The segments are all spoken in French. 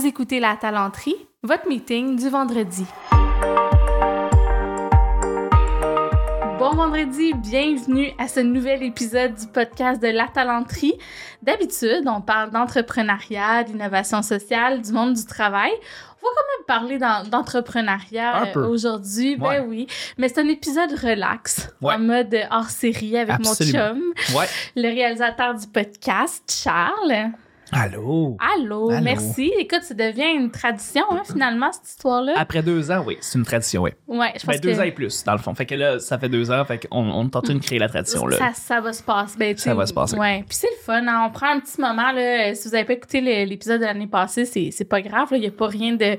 Vous écoutez La Talenterie, votre meeting du vendredi. Bon vendredi, bienvenue à ce nouvel épisode du podcast de La Talenterie. D'habitude, on parle d'entrepreneuriat, d'innovation sociale, du monde du travail. On va quand même parler d'entrepreneuriat euh, aujourd'hui, ben oui. Mais c'est un épisode relax, en mode hors série avec mon chum, le réalisateur du podcast, Charles. Allô? Allô? merci. Écoute, ça devient une tradition, hein, finalement, cette histoire-là. Après deux ans, oui, c'est une tradition, oui. Ouais, je ben, pense deux que... ans et plus, dans le fond. Fait que là, ça fait deux ans, fait qu'on on tente de créer la tradition, là. Ça, ça va se passer. Ben, ça va se passer. Ouais. Puis c'est le fun, hein. on prend un petit moment, là. Si vous n'avez pas écouté l'épisode de l'année passée, c'est pas grave, Il n'y a pas rien de,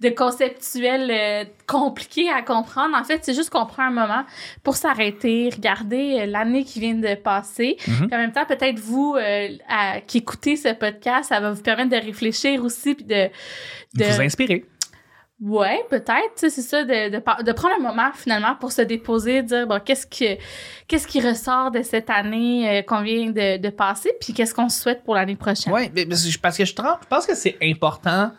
de conceptuel euh, compliqué à comprendre. En fait, c'est juste qu'on prend un moment pour s'arrêter, regarder euh, l'année qui vient de passer. Mhm. Puis en même temps, peut-être vous euh, à, qui écoutez ce podcast, ça va vous permettre de réfléchir aussi puis de, de... vous inspirer. Ouais, peut-être, c'est ça, de, de, de, prendre un moment finalement pour se déposer, dire bon, qu'est-ce que qu'est-ce qui ressort de cette année euh, qu'on vient de, de, passer, puis qu'est-ce qu'on souhaite pour l'année prochaine? Ouais, parce que je, je pense que c'est important.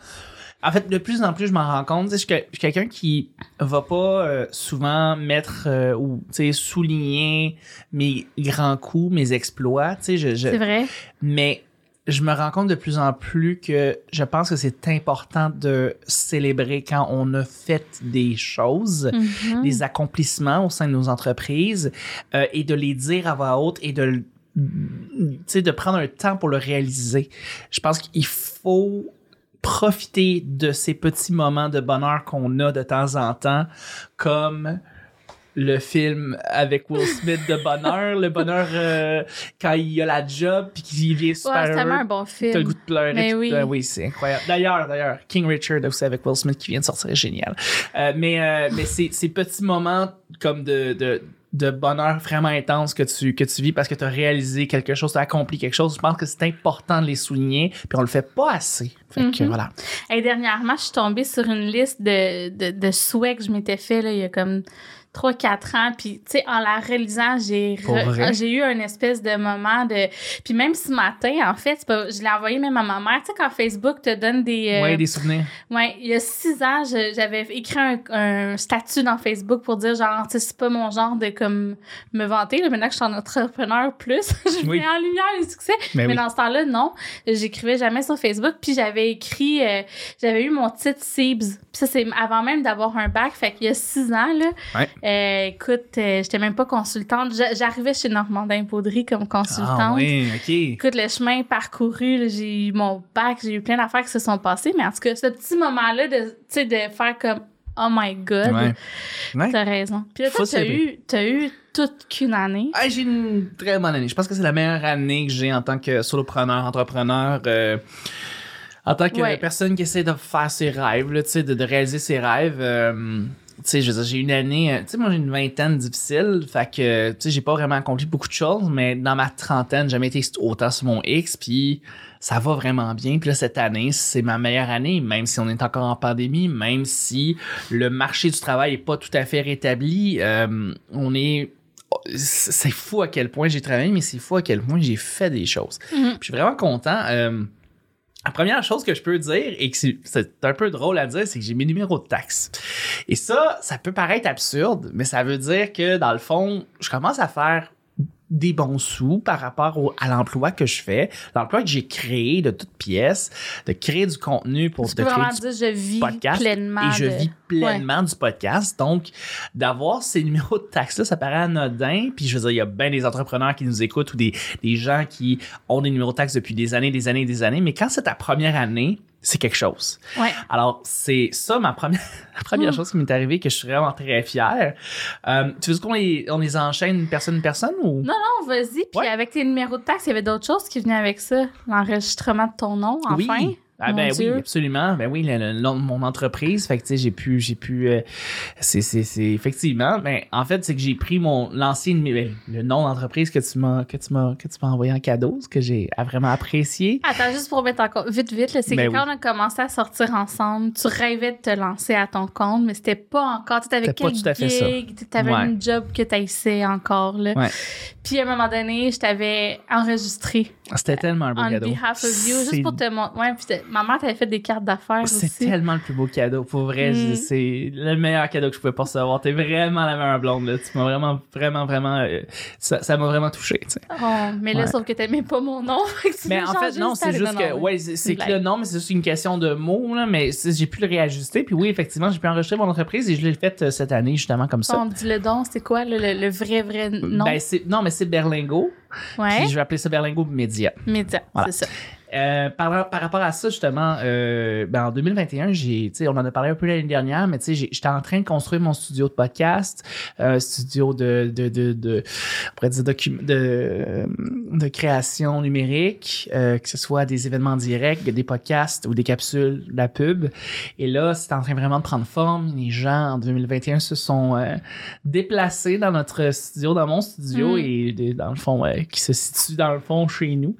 En fait, de plus en plus, je m'en rends compte. Je suis quelqu'un qui va pas euh, souvent mettre euh, ou souligner mes grands coups, mes exploits. Je, je, c'est vrai. Mais je me rends compte de plus en plus que je pense que c'est important de célébrer quand on a fait des choses, Mhm. des accomplissements au sein de nos entreprises euh, et de les dire à voix haute et de, de prendre un temps pour le réaliser. Je pense qu'il faut profiter de ces petits moments de bonheur qu'on a de temps en temps comme le film avec Will Smith de bonheur, le bonheur euh, quand il a la job puis qu'il vient super ouais, c'est heureux. un bon film. T'as le goût de pleurer. Mais oui, euh, oui c'est incroyable. D'ailleurs, d'ailleurs, King Richard aussi avec Will Smith qui vient de sortir est génial. Euh, mais euh, mais c'est ces petits moments comme de, de de bonheur vraiment intense que tu, que tu vis parce que tu as réalisé quelque chose, tu as accompli quelque chose. Je pense que c'est important de les souligner, puis on le fait pas assez. Fait que, Mhm. voilà. Et dernièrement, je suis tombée sur une liste de, de, de souhaits que je m'étais fait là, il y a comme 3-4 ans. Puis, tu sais, en la réalisant, j'ai vrai? j'ai eu un espèce de moment de... Puis même ce matin, en fait, pas- je l'ai envoyé même à ma mère. Tu sais, quand Facebook te donne des... euh, Ouais, des souvenirs. Ouais, il y a six ans, je- j'avais écrit un, un statut dans Facebook pour dire genre, tu sais, c'est pas mon genre de comme me vanter. Là, maintenant que je suis en entrepreneur plus, je Oui. mets en lumière les succès. Mais Mais oui. dans ce temps-là, non, j'écrivais jamais sur Facebook. Puis j'avais écrit, euh, j'avais eu mon titre CIBS. Puis ça, c'est avant même d'avoir un bac. Fait qu'il y a six ans, là, Ouais. Euh, écoute, euh, j'étais même pas consultante. J'a- J'arrivais chez Normandin Poudry comme consultante. Ah oui, ok. Écoute, le chemin parcouru, j'ai eu mon bac, j'ai eu plein d'affaires qui se sont passées, mais en tout cas, ce petit moment-là de, tu sais, de faire comme Oh my God, Ouais. Ouais. t'as raison. Puis là, t'as eu, t'as eu toute qu'une année. Ah, j'ai une très bonne année. Je pense que c'est la meilleure année que j'ai en tant que solopreneur, entrepreneur. euh, en tant que Ouais. personne qui essaie de faire ses rêves, là, de, de réaliser ses rêves. euh, tu sais, je veux dire, j'ai une année, euh, tu sais, moi j'ai une vingtaine difficile, fait que, tu sais, j'ai pas vraiment accompli beaucoup de choses, mais dans ma trentaine, j'ai jamais été autant sur mon X, puis ça va vraiment bien. Puis là, cette année, c'est ma meilleure année, même si on est encore en pandémie, même si le marché du travail est pas tout à fait rétabli, euh, on est c'est fou à quel point j'ai travaillé, mais c'est fou à quel point j'ai fait des choses. Puis Je suis vraiment content. Euh, la première chose que je peux dire, et que c'est- un peu drôle à dire, c'est que j'ai mes numéros de taxes. Et ça, ça peut paraître absurde, mais ça veut dire que dans le fond, je commence à faire des bons sous par rapport au- à l'emploi que je fais, l'emploi que j'ai créé de toutes pièces, de créer du contenu pour Tu de peux créer vraiment du dire je vis podcast pleinement. et je de- vis pleinement du podcast. Donc, d'avoir ces numéros de taxes-là, ça paraît anodin. Puis, je veux dire, il y a bien des entrepreneurs qui nous écoutent ou des, des gens qui ont des numéros de taxes depuis des années, des années, des années. Mais quand c'est ta première année, c'est quelque chose. Ouais. Alors, c'est ça ma première, la première Mm. chose qui m'est arrivée que je suis vraiment très fier. Euh, tu veux qu'on les, on les enchaîne personne personne ou? Non, non, vas-y. Puis Ouais. avec tes numéros de taxes, il y avait d'autres choses qui venaient avec ça. L'enregistrement de ton nom, enfin. Oui. Ah Mon ben Dieu. oui, absolument. Ben oui, le, nom de mon entreprise. Fait que tu sais, j'ai pu, j'ai pu. euh, c'est, c'est, c'est effectivement. Mais en fait, c'est que j'ai pris mon l'ancien ben, le nom d'entreprise que tu m'as que tu m'as que tu m'as envoyé en cadeau, ce que j'ai vraiment apprécié. Attends, juste pour mettre encore vite, vite, là, c'est Ben que quand on a commencé à sortir ensemble, tu rêvais de te lancer à ton compte, mais c'était pas encore. Tu avais C'était pas quel gig, t'avais Ouais. une job que t'haïssais encore, là. Ouais. Puis à un moment donné, je t'avais enregistré C'était tellement un beau on cadeau. behalf of you, juste pour te montrer. Ouais, puis t'as- Maman t'avait fait des cartes d'affaires aussi. C'est tellement le plus beau cadeau. Pour vrai, Mm. c'est le meilleur cadeau que je pouvais pas recevoir. T'es vraiment la meilleure blonde, là. Tu m'as vraiment, vraiment, vraiment. euh, ça ça m'a vraiment touché, tu sais. Oh, mais là, Ouais. sauf que t'aimais pas mon nom. Mais en fait, non, c'est juste que, ouais, c'est que le nom, mais c'est juste une question de mots, là, mais j'ai pu le réajuster. Puis oui, effectivement, j'ai pu enregistrer mon entreprise et je l'ai fait euh, cette année, justement, comme ça. On dit le don, c'est quoi le, vrai, vrai nom? Ben, non, mais c'est Berlingo. Ouais, Puis je vais appeler ça Berlingo Média. média, Voilà. c'est ça. Euh, par, par rapport à ça, justement, euh, ben, en 2021, j'ai, tu sais, on en a parlé un peu l'année dernière, mais tu sais, j'ai- j'étais en train de construire mon studio de podcast, un studio de, de, de, de, on pourrait dire de, euh, de création numérique, euh, que ce soit des événements directs, des podcasts ou des capsules, de la pub. Et là, c'est en train vraiment de prendre forme. Les gens en 2021 se sont euh, déplacés dans notre studio, dans mon studio, Mm. et dans le fond, euh, qui se situe dans le fond chez nous.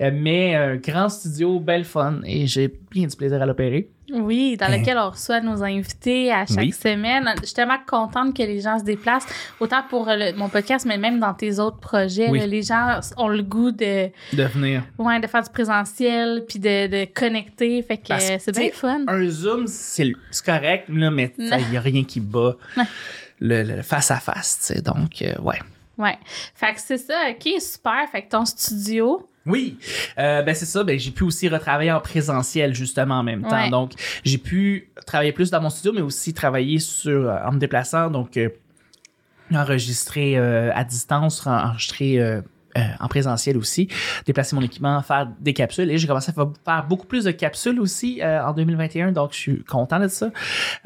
Euh, mais un grand studio, belle fun, et j'ai bien du plaisir à l'opérer. Oui, dans Hein. lequel on reçoit nos invités à chaque Oui. semaine. Je suis tellement contente que les gens se déplacent, autant pour euh, le- mon podcast, mais même dans tes autres projets. Oui. là, les gens ont le goût de, De venir. ouais, de faire du présentiel, puis de, de connecter. Fait que euh, c'est bien fun. Un Zoom, c'est correct, là, mais il n'y a rien qui bat le, le face à face, tu sais. Donc, euh, ouais. Ouais. Fait que c'est ça, ok, super. Fait que ton studio, Oui, euh, ben c'est ça. Ben j'ai pu aussi retravailler en présentiel justement en même temps. Ouais. Donc j'ai pu travailler plus dans mon studio, mais aussi travailler sur euh, en me déplaçant. Donc euh, enregistrer euh, à distance, en- enregistrer euh, en présentiel aussi, déplacer mon équipement, faire des capsules. Et j'ai commencé à fa- faire beaucoup plus de capsules aussi euh, en 2021, donc je suis content de ça.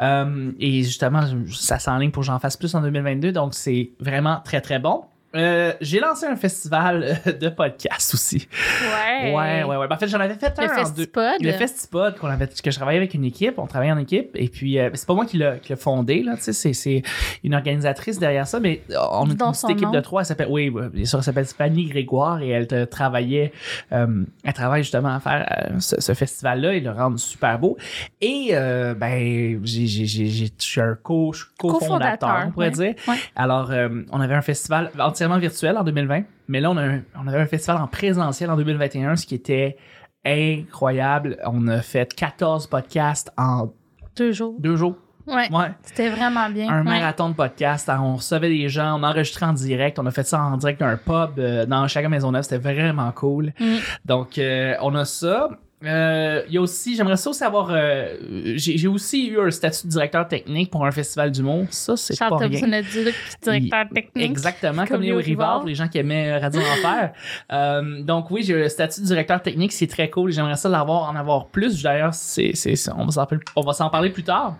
Euh, et justement, ça s'enligne pour que j'en fasse plus en 2022, donc c'est vraiment très très bon. Euh, j'ai lancé un festival euh, de podcast aussi. ouais. Ouais, ouais, ouais. Ben, en fait, j'en avais fait Le un en deux- Festipod. Le Festipod, qu'on avait, que je travaillais avec une équipe, on travaillait en équipe, et puis euh, c'est pas moi qui l'a, qui l'a fondé, là, tu sais, c'est, une organisatrice derrière ça, mais euh, on est une petite équipe nom. de trois, elle s'appelle, oui, bien sûr, elle s'appelle Fanny Grégoire, et elle te travaillait, euh, elle travaille justement à faire ce, ce festival-là et le rendre super beau. Et, ben, je suis un co, cofondateur, on pourrait ouais. dire. Ouais. Alors, on avait un festival entièrement virtuel en 2020, mais là, on, a un- on avait un festival en présentiel en 2021, ce qui était incroyable. On a fait 14 podcasts en Deux jours. deux jours. Ouais. Ouais. C'était vraiment bien. Un Ouais. marathon de podcasts. On recevait des gens, on enregistrait en direct. On a fait ça en direct d'un pub euh, dans chaque Maisonneuve. C'était vraiment cool. Mm. Donc, euh, on a ça. Euh, Il y a aussi, j'aimerais ça aussi avoir. euh, J'ai aussi eu un statut de directeur technique pour un festival d'humour. Ça, c'est pas Charles rien. Dit, directeur technique. Exactement, comme, Léo Rivard, pour les gens qui aimaient euh, Radio Enfer. Euh, donc oui, j'ai le statut de directeur technique, c'est très cool. J'aimerais ça l'avoir, en avoir plus. D'ailleurs, c'est, on va s'en parler plus tard.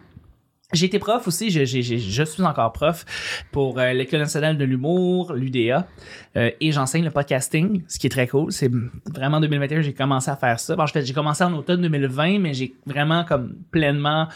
J'ai été prof aussi, je, j'ai- j'ai- je suis encore prof pour euh, l'École nationale de l'humour, l'UDA, euh, et j'enseigne le podcasting, ce qui est très cool. C'est vraiment en 2021 j'ai commencé à faire ça. Bon, je fais- j'ai commencé en automne 2020, mais j'ai vraiment comme pleinement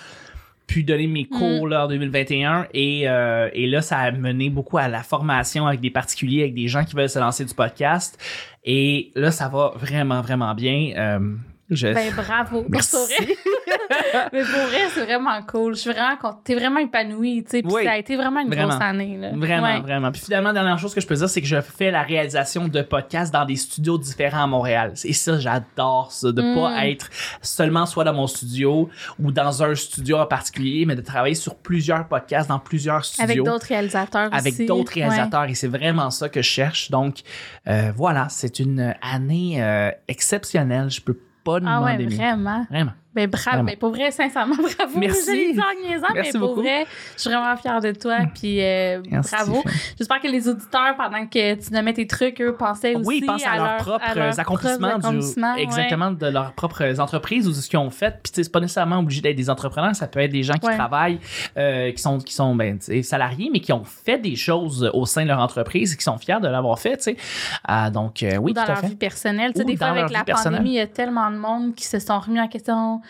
pu donner mes cours là, en 2021 et, euh, et là ça a mené beaucoup à la formation avec des particuliers avec des gens qui veulent se lancer du podcast et là ça va vraiment vraiment bien euh, je... Ben bravo. Merci. Mais pour vrai, c'est vraiment cool. Je suis vraiment contente. T'es vraiment épanouie, tu sais. Puis Oui. ça a été vraiment une Vraiment. grosse année, là. Vraiment, Ouais. vraiment. Puis finalement, dernière chose que je peux dire, c'est que je fais la réalisation de podcasts dans des studios différents à Montréal. Et ça, j'adore ça, de Mm. pas être seulement soit dans mon studio ou dans un studio en particulier, mais de travailler sur plusieurs podcasts dans plusieurs studios. Avec d'autres réalisateurs aussi. avec d'autres Ouais. réalisateurs et c'est vraiment ça que je cherche. Donc euh, voilà, c'est une année euh, exceptionnelle. Je peux pas Ah demander ouais, mieux. vraiment? Vraiment. Ben bravo. Vraiment. Ben pour vrai, sincèrement, bravo. Merci. Niaisant, Merci mais pour beaucoup. vrai, je suis vraiment fière de toi. Puis euh, bravo. J'espère que les auditeurs, pendant que tu nommais tes trucs, eux pensaient aussi Oui, ils pensent à, leurs leur- propres à leurs accomplissements, propres du- accomplissements, ouais. exactement de leurs propres entreprises ou de ce qu'ils ont fait. Puis c'est pas nécessairement obligé d'être des entrepreneurs, ça peut être des gens qui Ouais. travaillent, euh, qui sont qui sont ben, salariés, mais qui ont fait des choses au sein de leur entreprise et qui sont fiers de l'avoir fait. Sais, Ah, donc euh, oui, ou dans tout à leur fait. vie personnelle. Ou des fois, avec la pandémie, il y a tellement de monde qui se sont remis en question,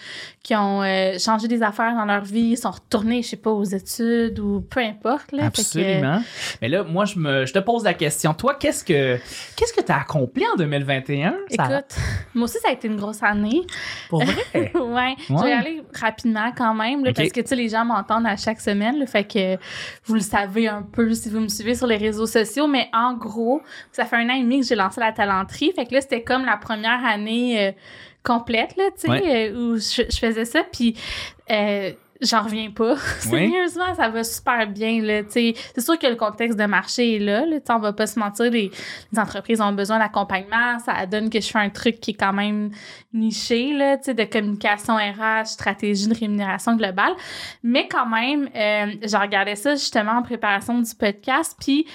qui ont euh, changé des affaires dans leur vie, sont retournés, je sais pas, aux études ou peu importe. Là. Que, Absolument. Mais là, moi, je me, je te pose la question. Toi, qu'est-ce que, qu'est-ce que t'as accompli en 2021? Ça- écoute, moi aussi, ça a été une grosse année. pour vrai? ouais. Je vais y aller rapidement quand même, là, Ok. parce que tu sais, les gens m'entendent à chaque semaine. là, fait que vous le savez un peu si vous me suivez sur les réseaux sociaux. Mais en gros, ça fait un an et demi que j'ai lancé la talenterie. Fait que là, c'était comme la première année. euh, complète, là, tu sais, Ouais. euh, où je, je faisais ça, puis euh, j'en reviens pas. Sérieusement, ça va super bien, là, tu sais. C'est sûr que le contexte de marché est là, là, tu on va pas se mentir, les, les entreprises ont besoin d'accompagnement, ça donne que je fais un truc qui est quand même niché, là, tu sais, de communication RH, stratégie de rémunération globale. Mais quand même, euh, j'ai regardé ça justement en préparation du podcast, puis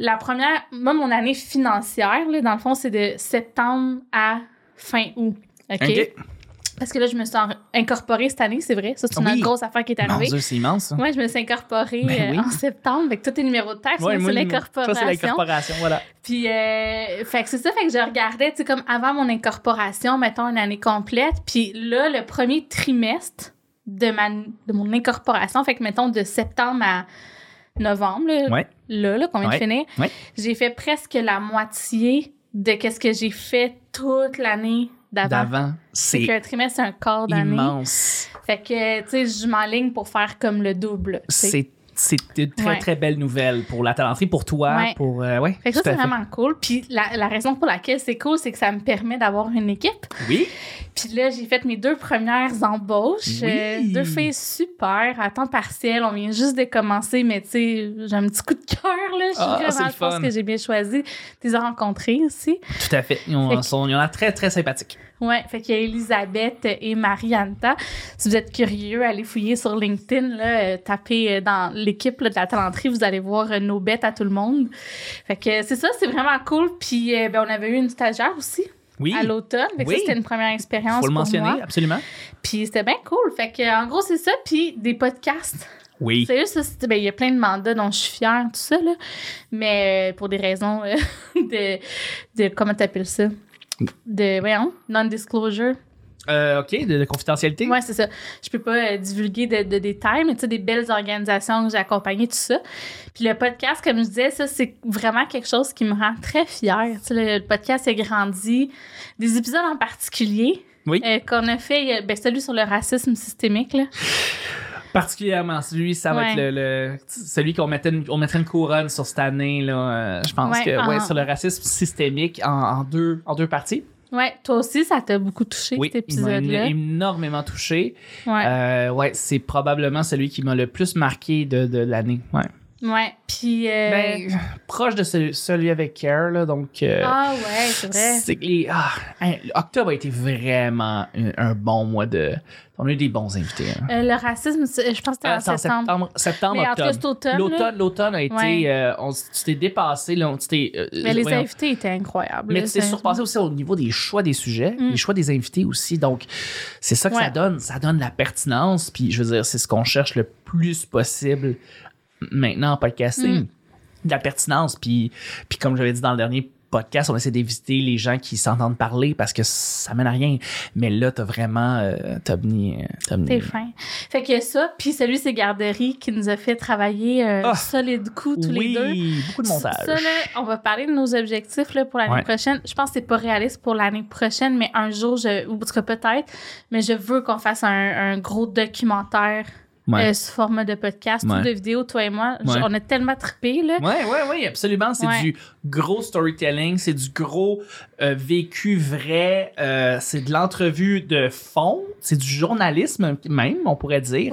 la première, moi, mon année financière, là, dans le fond, c'est de septembre à fin août. OK? Parce que là, je me suis incorporée cette année, c'est vrai. Ça, c'est une Oui. autre grosse affaire qui est arrivée. Dieu, c'est immense. ça. Moi, je me suis incorporée Ben euh, en septembre avec tous tes numéros de taxe. Ouais, c'est Ça, l'incorporation. c'est l'incorporation, voilà. Puis, euh, fait que c'est ça, fait que je regardais, tu sais, comme avant mon incorporation, mettons une année complète. Puis là, le premier trimestre de, ma, de mon incorporation, fait que mettons de septembre à novembre, là, Ouais. là, là, qu'on vient de finir, j'ai fait presque la moitié de qu'est-ce que j'ai fait toute l'année d'avant. C'est qu'un trimestre, c'est un quart d'année. immense. Fait que, tu sais, je m'enligne pour faire comme le double. C'est c'est une très, Ouais. très belle nouvelle pour la talenterie, pour toi, Ouais. pour... euh, ouais, Fait que ça, c'est vraiment cool. Puis la, la raison pour laquelle c'est cool, c'est que ça me permet d'avoir une équipe. Oui, Puis là, j'ai fait mes deux premières embauches. Oui. Euh, deux filles super, à temps partiel. On vient juste de commencer, mais tu sais, j'ai un petit coup de cœur, là. Je Ah, vraiment, je pense fun. que j'ai bien choisi. Tu les as rencontrées aussi. tout à fait. Ils ont, sont, ils ont l'air très, très sympathiques. Ouais, fait qu'il y a Elisabeth et Marie-Anta. Si vous êtes curieux, allez fouiller sur LinkedIn, là, euh, tapez euh, dans l'équipe de la talenterie, vous allez voir euh, nos bêtes à tout le monde. Fait que c'est ça, c'est vraiment cool. Puis ben, on avait eu une stagiaire aussi Oui, à l'automne. Oui. c'était une première expérience faut le pour mentionner, moi. absolument. Puis c'était bien cool. Fait que en gros, c'est ça. Puis des podcasts. Oui. Sérieux, ça, ben, il y a plein de mandats dont je suis fière, tout ça, là. Mais euh, pour des raisons euh, de, de. Comment t'appelles ça? De. Voyons, non-disclosure. Euh, OK, de, de confidentialité? Ouais, c'est ça. Je peux pas euh, divulguer de, de détails, mais tu sais, des belles organisations que j'ai accompagnées, tout ça. Puis le podcast, comme je disais, ça, c'est vraiment quelque chose qui me rend très fière. Tu sais, le, le podcast a grandi. Des épisodes en particulier Oui. euh, qu'on a fait, ben, celui sur le racisme systémique, là. Particulièrement celui, ça va Ouais. être le, le- celui qu'on mettait une, on mettrait une couronne sur cette année là. euh, je pense Ouais, que ouais, sur le racisme systémique en, en deux en deux parties. Ouais, toi aussi, ça t'a beaucoup touché, Oui, cet épisode-là. énormément touché. Ouais. Euh, ouais, c'est probablement celui qui m'a le plus marqué de, de l'année. Ouais. Ouais. Puis. euh, Ben, proche de celui, celui avec Care là, donc. euh, ah, ouais, c'est vrai. c'est ah, hein, octobre a été vraiment un, un bon mois de. On a eu des bons invités. hein. Euh, le racisme, je pense que c'était en septembre. septembre, septembre, Mais en tout cas, octobre. automne. L'automne, l'automne a été, Ouais. on, tu t'es dépassé, là, on- tu t'es, Mais les voyons. invités étaient incroyables. Mais tu t'es surpassé aussi au niveau des choix des sujets, Mm. les choix des invités aussi. Donc, c'est ça que ça donne. Ça donne la pertinence. Puis, je veux dire, c'est ce qu'on cherche le plus possible maintenant en podcasting. Mm. De la pertinence. Puis, puis comme j'avais dit dans le dernier podcast, on essaie d'éviter les gens qui s'entendent parler parce que ça mène à rien. Mais là, t'as vraiment, euh, t'as t'as T'es fin. Fait que ça, puis celui, c'est Garderie qui nous a fait travailler un Ah! solide coup tous oui, les deux. beaucoup de montage. Ça, là, on va parler de nos objectifs là, pour l'année Ouais. prochaine. Je pense que c'est pas réaliste pour l'année prochaine, mais un jour, je, ou en tout cas peut-être, mais je veux qu'on fasse un, un gros documentaire Ouais. euh, sous format de podcast Ouais. ou de vidéo, toi et moi. Ouais. On a tellement trippé, là. Ouais, ouais, ouais, absolument. C'est du gros storytelling, c'est du gros euh, vécu vrai, euh, c'est de l'entrevue de fond, c'est du journalisme même, on pourrait dire.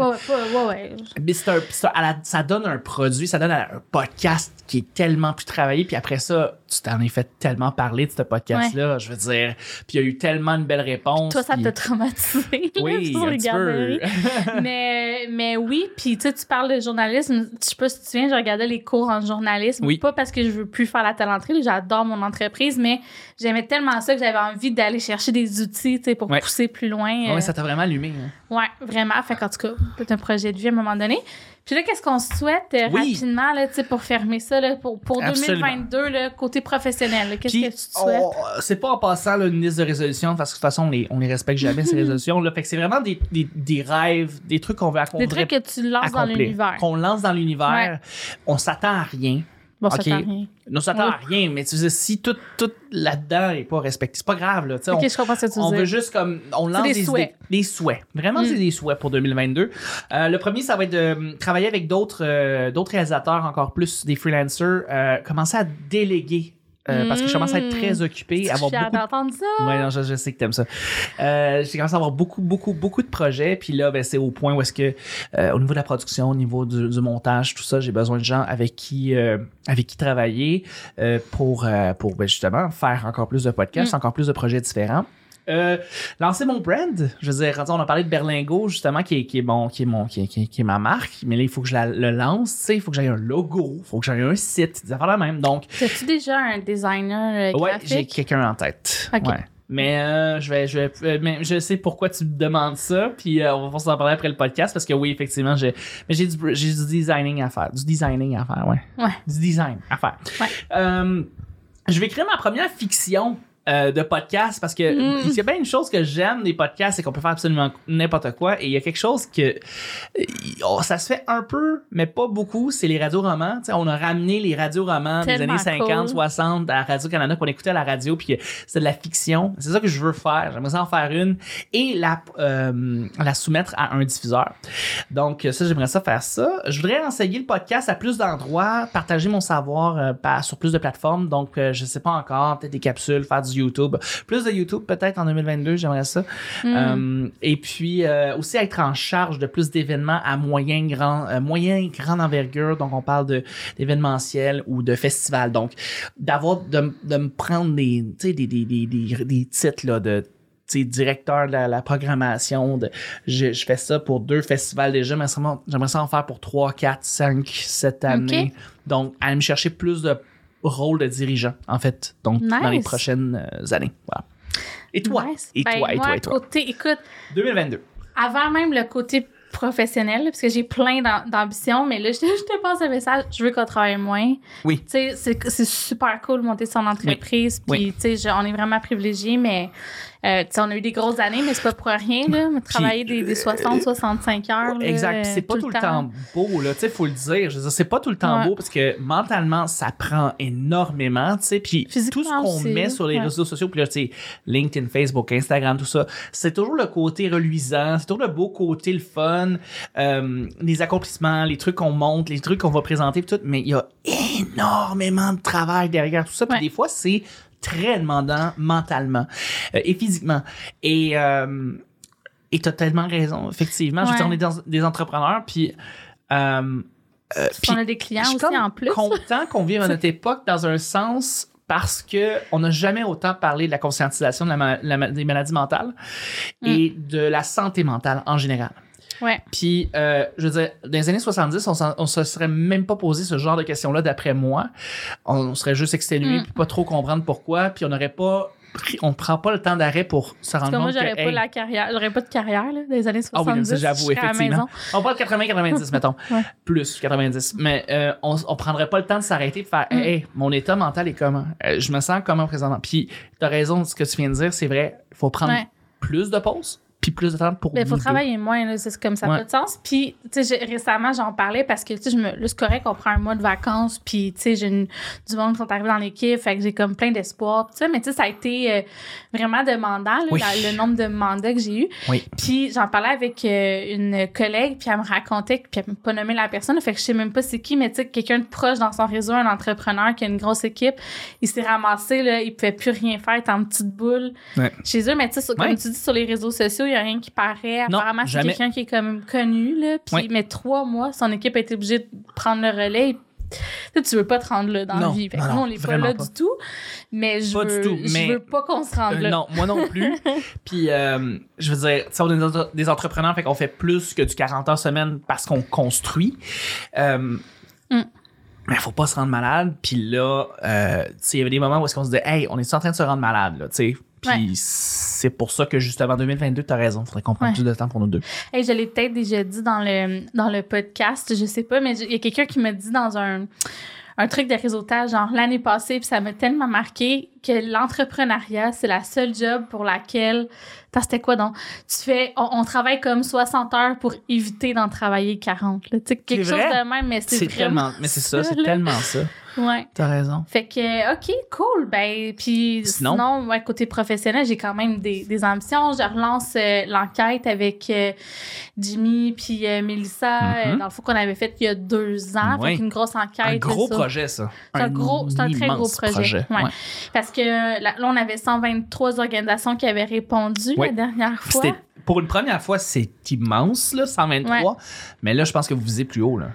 Mais un- la- ça donne un produit, ça donne un podcast qui est tellement plus travaillé. Puis après ça, tu t'en es fait tellement parler de ce podcast-là, je veux dire. Puis il y a eu tellement de belles réponses. Toi, ça puis- t'a traumatisé, Oui, un petit peu. garderies. mais, mais oui, puis tu sais, tu parles de journalisme. Je sais pas si tu te souviens, je regardais les cours en journalisme. Oui. Pas parce que je veux plus faire la talenterie, j'adore mon entreprise, mais j'aimais tellement ça que j'avais envie d'aller chercher des outils, tu sais, pour Ouais. pousser plus loin. Ouais, euh, ça t'a vraiment allumé. hein. Ouais, vraiment. Fait qu'en tout cas, peut-être un projet de vie à un moment donné. Puis là, qu'est-ce qu'on se souhaite euh, Oui. rapidement, là, tu sais, pour fermer ça, là, pour, pour Absolument. 2022, là, côté professionnel? Qu'est-ce que tu te souhaites? c'est pas en passant là, une liste de résolutions, parce que de toute façon, on les, on les respecte jamais, ces résolutions. Là. Fait que c'est vraiment des, des, des rêves, des trucs qu'on veut Des accomplir. trucs que tu lances dans l'univers. Qu'on lance dans l'univers. On s'attend à rien. Bon, ça Ok. t'a rien. On s'attend Oui. à rien, mais tu sais, si tout, tout là-dedans est pas respecté, c'est pas grave. Là, tu sais, Ok, on, je comprends ce que tu on veut juste comme. On lance des des, souhaits. des souhaits. Vraiment, Mm. c'est des souhaits pour 2022. Euh, le premier, ça va être de euh, travailler avec d'autres euh, d'autres réalisateurs, encore plus des freelancers, euh, commencer à déléguer euh, parce que je commence à être très Mm. occupé, avoir beaucoup d'entendre ça? Ouais, non, je, je sais que t'aimes ça. Euh, j'ai commencé à avoir beaucoup, beaucoup, beaucoup de projets. Puis là, ben, c'est au point où est-ce que, euh, au niveau de la production, au niveau du, du montage, tout ça, j'ai besoin de gens avec qui, euh, avec qui travailler euh, pour, euh, pour ben, justement faire encore plus de podcasts, encore plus de projets différents. Euh, lancer mon brand, je veux dire, on a parlé de Berlingo justement qui est, qui est bon, qui est mon, qui est, qui est- qui est ma marque, mais là il faut que je la, le lance, tu sais, il faut que j'aie un logo, il faut que j'aie un site, des affaires la même. Donc T'as-tu déjà un designer euh, Ouais, graphique? j'ai quelqu'un en tête. Ok. Ouais. Mais euh, je vais, je vais, euh, mais je sais pourquoi tu me demandes ça, puis euh, on va s'en parler après le podcast parce que oui, effectivement, j'ai, mais j'ai du, j'ai du designing à faire, du designing à faire, ouais, Ouais. du design à faire. Ouais. Euh, je vais créer ma première fiction. Euh, de podcast parce que Mm. il y a bien une chose que j'aime des podcasts c'est qu'on peut faire absolument n'importe quoi et il y a quelque chose que euh, oh, ça se fait un peu mais pas beaucoup c'est les radios-romans Tu sais, on a ramené les radios-romans des années 50 cool. 60 à Radio-Canada qu'on écoutait à la radio puis c'est de la fiction. C'est ça que je veux faire. J'aimerais ça en faire une et la, euh, la soumettre à un diffuseur. Donc ça, j'aimerais ça faire ça. Je voudrais enseigner le podcast à plus d'endroits, partager mon savoir euh, par- sur plus de plateformes. Donc euh, je sais pas encore, peut-être des capsules, faire du YouTube. Plus de YouTube peut-être en 2022, j'aimerais ça. Hmm. Euh, et puis euh, aussi être en charge de plus d'événements à moyen grand euh, moyen grande envergure donc on parle de d'événementiel ou de festival donc d'avoir de, de me prendre des tu sais des, des, des, des, des titres là de directeur de la, la programmation de je, je fais ça pour deux festivals déjà mais vraiment, j'aimerais ça en faire pour trois quatre cinq cette année donc aller me chercher plus de rôle de dirigeant en fait donc dans les prochaines euh, années voilà et toi? Nice. et Ben, toi et moi, toi et toi? côté, écoute, 2022 avant même le côté professionnel, parce que j'ai plein d'am- d'ambitions, mais là, je te, je te passe un message, je veux qu'on travaille moins. Oui. Tu sais, c'est c'est super cool de monter son entreprise, puis, Oui. tu sais, on est vraiment privilégiés, mais, euh, on a eu des grosses années, mais c'est pas pour rien, là. Travailler des, des 60, 65 heures, là, Exact. Euh, c'est pas tout, le temps beau, là. Tu sais, faut le dire. Je veux dire, c'est pas tout le temps Ouais. beau parce que mentalement, ça prend énormément, tu sais. Puis tout ce qu'on aussi, met sur les ouais. réseaux sociaux, puis là, tu sais, LinkedIn, Facebook, Instagram, tout ça, c'est toujours le côté reluisant, c'est toujours le beau côté, le fun, euh, les accomplissements, les trucs qu'on montre, les trucs qu'on va présenter, puis tout. Mais il y a énormément de travail derrière tout ça. Puis des fois, c'est très demandant mentalement euh, et physiquement. Et euh, et t'as tellement raison, effectivement. Je veux dire, on est dans des entrepreneurs, puis euh, euh, Puis on a des clients aussi comme en plus. content qu'on vive à notre époque dans un sens parce que on n'a jamais autant parlé de la conscientisation de la ma- la ma- des maladies mentales et de la santé mentale en général. Ouais. Puis, euh, je veux dire, dans les années 70, on, on se serait même pas posé ce genre de questions-là, d'après moi. On serait juste exténué, Mm. puis pas trop comprendre pourquoi, puis on n'aurait pas pris, on prend pas le temps d'arrêt pour se rendre que moi, compte j'aurais que, pas hey, la carrière, j'aurais pas de carrière, là, des années 70. Ah oui, ça, j'avoue, effectivement. On parle 80-90, mettons. Ouais. Plus 90. Mais euh, on, on prendrait pas le temps de s'arrêter et de faire Mm. hey, hey, mon état mental est comment? Euh, je me sens comment présentement? Puis t'as raison, ce que tu viens de dire, c'est vrai. Il faut prendre Ouais. plus de pauses puis plus de temps pour Mais il faut deux. travailler moins, là, c'est comme ça, Ouais. pas de sens. Puis, tu sais, récemment, j'en parlais parce que, tu sais, je me- là, c'est correct qu'on prend un mois de vacances, puis, tu sais, j'ai une- du monde qui sont arrivés dans l'équipe, fait que j'ai comme plein d'espoir, tu sais, mais tu sais, ça a été euh, vraiment demandant, là, Oui. la- le nombre de mandats que j'ai eu. Oui. Puis, j'en parlais avec euh, une collègue, puis elle me racontait, puis elle m'a pas nommé la personne, fait que je sais même pas c'est qui, mais tu sais, quelqu'un de proche dans son réseau, un entrepreneur qui a une grosse équipe, il s'est ramassé, là, il pouvait plus rien faire, il était en petite boule Ouais. chez eux, mais tu sais, Ouais. comme tu dis, sur les réseaux sociaux, il n'y a rien qui paraît. Non, Apparemment, c'est jamais. quelqu'un qui est comme connu, là. Puis, Oui. mais trois mois, son équipe a été obligée de prendre le relais. Tu tu veux pas te rendre là dans Non, la vie. Fait non, on n'est pas là pas. du tout. Mais je Pas du veux, tout, je mais- veux pas qu'on se rende Euh, là. non, moi non plus. Puis, euh, je veux dire, tu sais, on est des entre- des entrepreneurs, fait qu'on fait plus que du 40 heures semaine parce qu'on construit. Euh, Mm. Mais faut pas se rendre malade. Puis là, euh, tu sais, il y avait des moments où est-ce qu'on se disait, hey, on est en train de se rendre malade, là, tu sais. Puis Ouais. c'est pour ça que justement, en 2022, t'as raison. Faudrait qu'on prenne Ouais. plus de temps pour nous deux. Hey, je l'ai peut-être déjà dit dans le, dans le podcast, je sais pas, mais il y a quelqu'un qui m'a dit dans un, un truc de réseautage, genre l'année passée, puis ça m'a tellement marqué que l'entrepreneuriat, c'est la seule job pour laquelle. C'était quoi donc? Tu fais. On, on travaille comme 60 heures pour éviter d'en travailler 40. là. Tu sais, quelque chose vrai? de même, mais c'est vraiment. mais c'est ça, c'est tellement ça. Ouais. T'as raison. Fait que, OK, cool. Ben, puis Sinon? sinon, ouais, côté professionnel, j'ai quand même des, des ambitions. Je relance euh, l'enquête avec euh, Jimmy puis euh, Mélissa, Mhm. euh, dans le fond qu'on avait fait il y a deux ans. Ouais. Fait qu'une grosse enquête. Un gros projet, ça. C'est un gros- c'est un très gros projet. Ouais. Parce que là, là, on avait 123 organisations qui avaient répondu Ouais. la dernière fois. Pour une première fois, c'est immense, là, 123. Mais là, je pense que vous visez plus haut, là.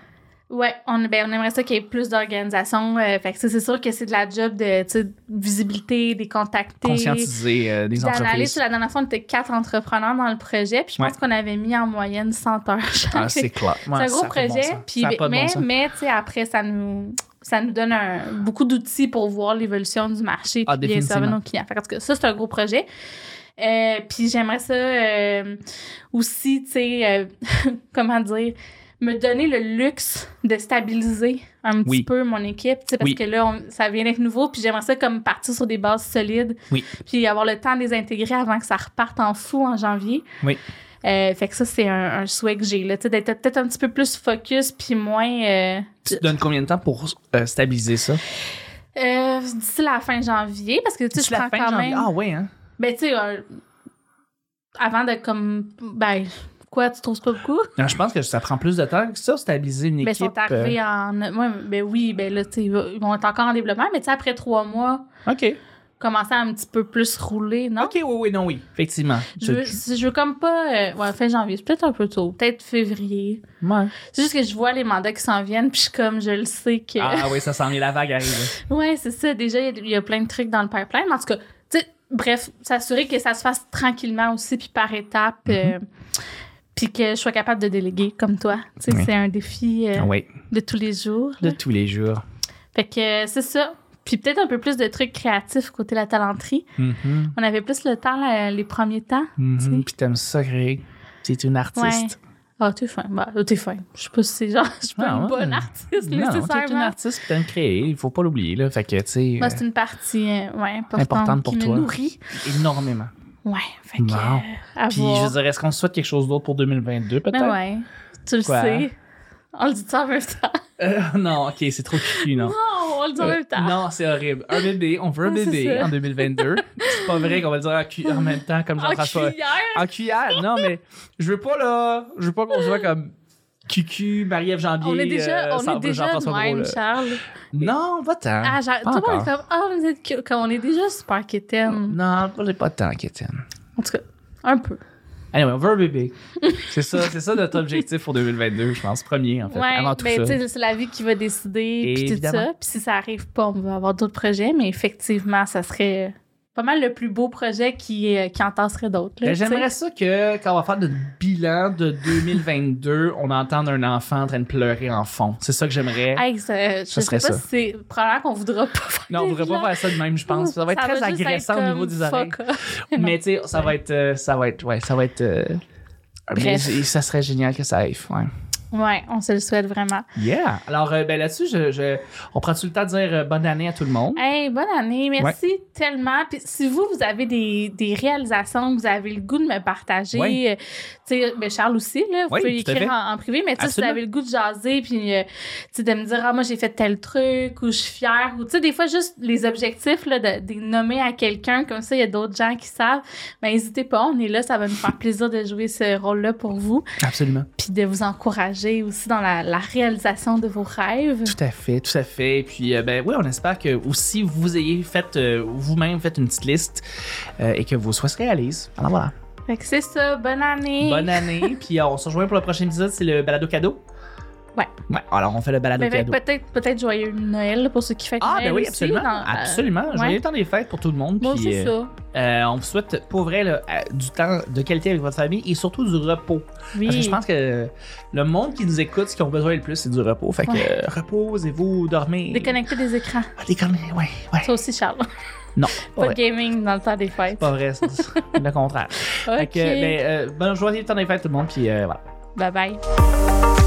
Ouais, on, ben, on aimerait ça qu'il y ait plus d'organisations. euh, fait que c'est sûr que c'est de la job de visibilité, des contacter. Conscientiser euh, des entreprises. la dernière fois, on était quatre entrepreneurs dans le projet, puis je pense Ouais. qu'on avait mis en moyenne 100 heures chaque. Ah, c'est clair. C'est un gros projet, puis mais, mais, mais tu sais, après, ça nous, ça nous donne un- beaucoup d'outils pour voir l'évolution du marché, Ah, bien servir nos clients. Fait que, en tout cas, ça, c'est un gros projet. Euh, puis j'aimerais ça euh, aussi, tu sais, euh, comment dire, me donner le luxe de stabiliser un petit Oui. peu mon équipe, parce Oui. que là, on- ça vient d'être nouveau, puis j'aimerais ça comme partir sur des bases solides, Oui. puis avoir le temps de les intégrer avant que ça reparte en fou en janvier. Oui. Euh, fait que ça, c'est un, un souhait que j'ai, là, d'être peut-être un petit peu plus focus, puis moins... euh, Tu te donnes combien de temps pour euh, stabiliser ça? euh, D'ici la fin janvier, parce que, tu sais, je la prends fin quand janvier. même... Ah, ouais, hein? Ben, tu sais, avant de comme. Ben, quoi, tu trouves pas beaucoup? Non, je pense que ça prend plus de temps que ça, stabiliser une Ben, équipe. sont arrivés en. Ouais, ben oui, ben là, ils vont- être encore en développement, mais tu sais, après trois mois, euh, OK. commencer à un petit peu plus rouler, non? OK, oui, oui, non, oui. Effectivement. Je veux, je veux comme pas. euh, ouais, fin janvier, c'est peut-être un peu tôt, peut-être février. Ouais. C'est juste que je vois les mandats qui s'en viennent, puis je comme, je le sais que. Ah oui, ça sent bien, la vague arrive. Ouais, c'est ça. Déjà, il y a- il y, a plein de trucs dans le pipeline. En tout cas, tu sais, bref, s'assurer que ça se fasse tranquillement aussi, puis par étapes. Mm-hmm. euh, puis que je sois capable de déléguer comme toi. Tu sais, Oui. c'est un défi euh, oui, de tous les jours. de là. tous les jours. Fait que euh, c'est ça. Puis peut-être un peu plus de trucs créatifs côté la talenterie. Mhm, On avait plus le temps là, les premiers temps. Tu sais. Puis t'aimes ça, Greg. C'est une artiste. Ah, t'es fin. Bah, t'es fin. Je sais pas si c'est genre, je suis pas une ouais. bonne artiste Non, t'es une nécessairement. artiste, t'aimes créer. Il faut pas l'oublier, là. Fait que, tu sais, euh, c'est une partie euh, ouais, importante, Importante pour qui toi. me nourrit. énormément. Ouais, fait que. Bon. euh, Puis, voir. je veux dire, est-ce qu'on souhaite quelque chose d'autre pour 2022, peut-être? Ben ouais, tu le Quoi? sais. On le dit ça en même temps. Euh, non, OK, c'est trop cucu, non. Non, on le dit en Euh, même temps. non, c'est horrible. Un bébé, on veut un bébé en 2022. c'est pas vrai qu'on va le dire en, cu- en même temps, comme en Jean-François. cuillère. En cuillère, non, mais je veux pas, là, je veux pas qu'on soit comme Cucu, Marie-Ève Jambier, On est déjà, euh, on est déjà de même. Charles. Non, pas tant. Ah, genre, Pas tout le monde est comme, ah, vous êtes cute. Comme on est déjà super quétaine. Non, j'ai pas de temps, Kétienne. En tout cas, un peu. Anyway, on veut un bébé. c'est ça, c'est ça notre objectif pour 2022, je pense. Premier, en fait, ouais, avant tout ben, ça. c'est la vie qui va décider, puis tout ça. Puis si ça arrive pas, on va avoir d'autres projets, mais effectivement, ça serait pas mal le plus beau projet qui, euh, qui entasserait d'autres. Ben, sais. J'aimerais ça que, quand on va faire notre bilan de 2022, on entende un enfant en train de pleurer en fond. C'est ça que j'aimerais. Hey, ça- je Ça sais serait pas ça. si c'est probablement qu'on voudra pas faire non, on des devrait pas faire ça de même, je pense. Ça va être très agressant être au niveau des oreilles. Mais tu sais, ça va être, euh, ça va être, ouais, ça va être. euh, mais ça serait génial que ça arrive. Ouais. Ouais, on se le souhaite vraiment. Yeah. Alors, euh, ben là-dessus, je, je- on prend-tu le temps de dire euh, bonne année à tout le monde? Hey, bonne année. Merci tellement. Puis si vous, vous avez des, des réalisations vous avez le goût de me partager, Oui. euh, tu sais, ben Charles aussi, là, vous pouvez tout écrire en, en privé, mais tu sais, si vous avez le goût de jaser, puis euh, de me dire, ah, moi, j'ai fait tel truc, ou je suis fière, ou tu sais, des fois, juste les objectifs, là, de, de les nommer à quelqu'un, comme ça, il y a d'autres gens qui savent. Ben, n'hésitez pas, on est là, ça va nous faire plaisir de jouer ce rôle-là pour vous, Absolument. puis de vous encourager aussi dans la, la réalisation de vos rêves. Tout à fait, tout à fait. Puis, euh, ben oui, on espère que aussi vous ayez fait euh, vous-même fait une petite liste euh, et que vos souhaits se réalisent. Alors voilà. Fait que c'est ça, bonne année. Bonne année. Puis, on se rejoint pour le prochain épisode, c'est le balado cadeau. Ouais. Ouais, alors on fait le balado Ben, fait que cadeau. peut-être peut-être joyeux Noël pour ceux qui fêtent Ah, Noël ben oui, absolument. dans- euh, absolument. ouais. Joyeux temps des fêtes pour tout le monde. Moi puis, aussi, euh, ça. Euh, on vous souhaite pour vrai là, euh, du temps de qualité avec votre famille et surtout du repos. Oui. Parce que je pense que le monde qui nous écoute, ce qu'ils ont besoin le plus, c'est du repos. Fait que Ouais. euh, reposez-vous, dormez. Déconnecter des écrans. Ah, Déconnecter, ouais, ouais. Ça aussi, Charles. Non, pas de gaming dans le temps des fêtes. Pas vrai, ça. c'est le contraire. Fait Ok. que, ben, euh, bonne journée, temps des fêtes tout le monde, puis euh, voilà. Bye bye.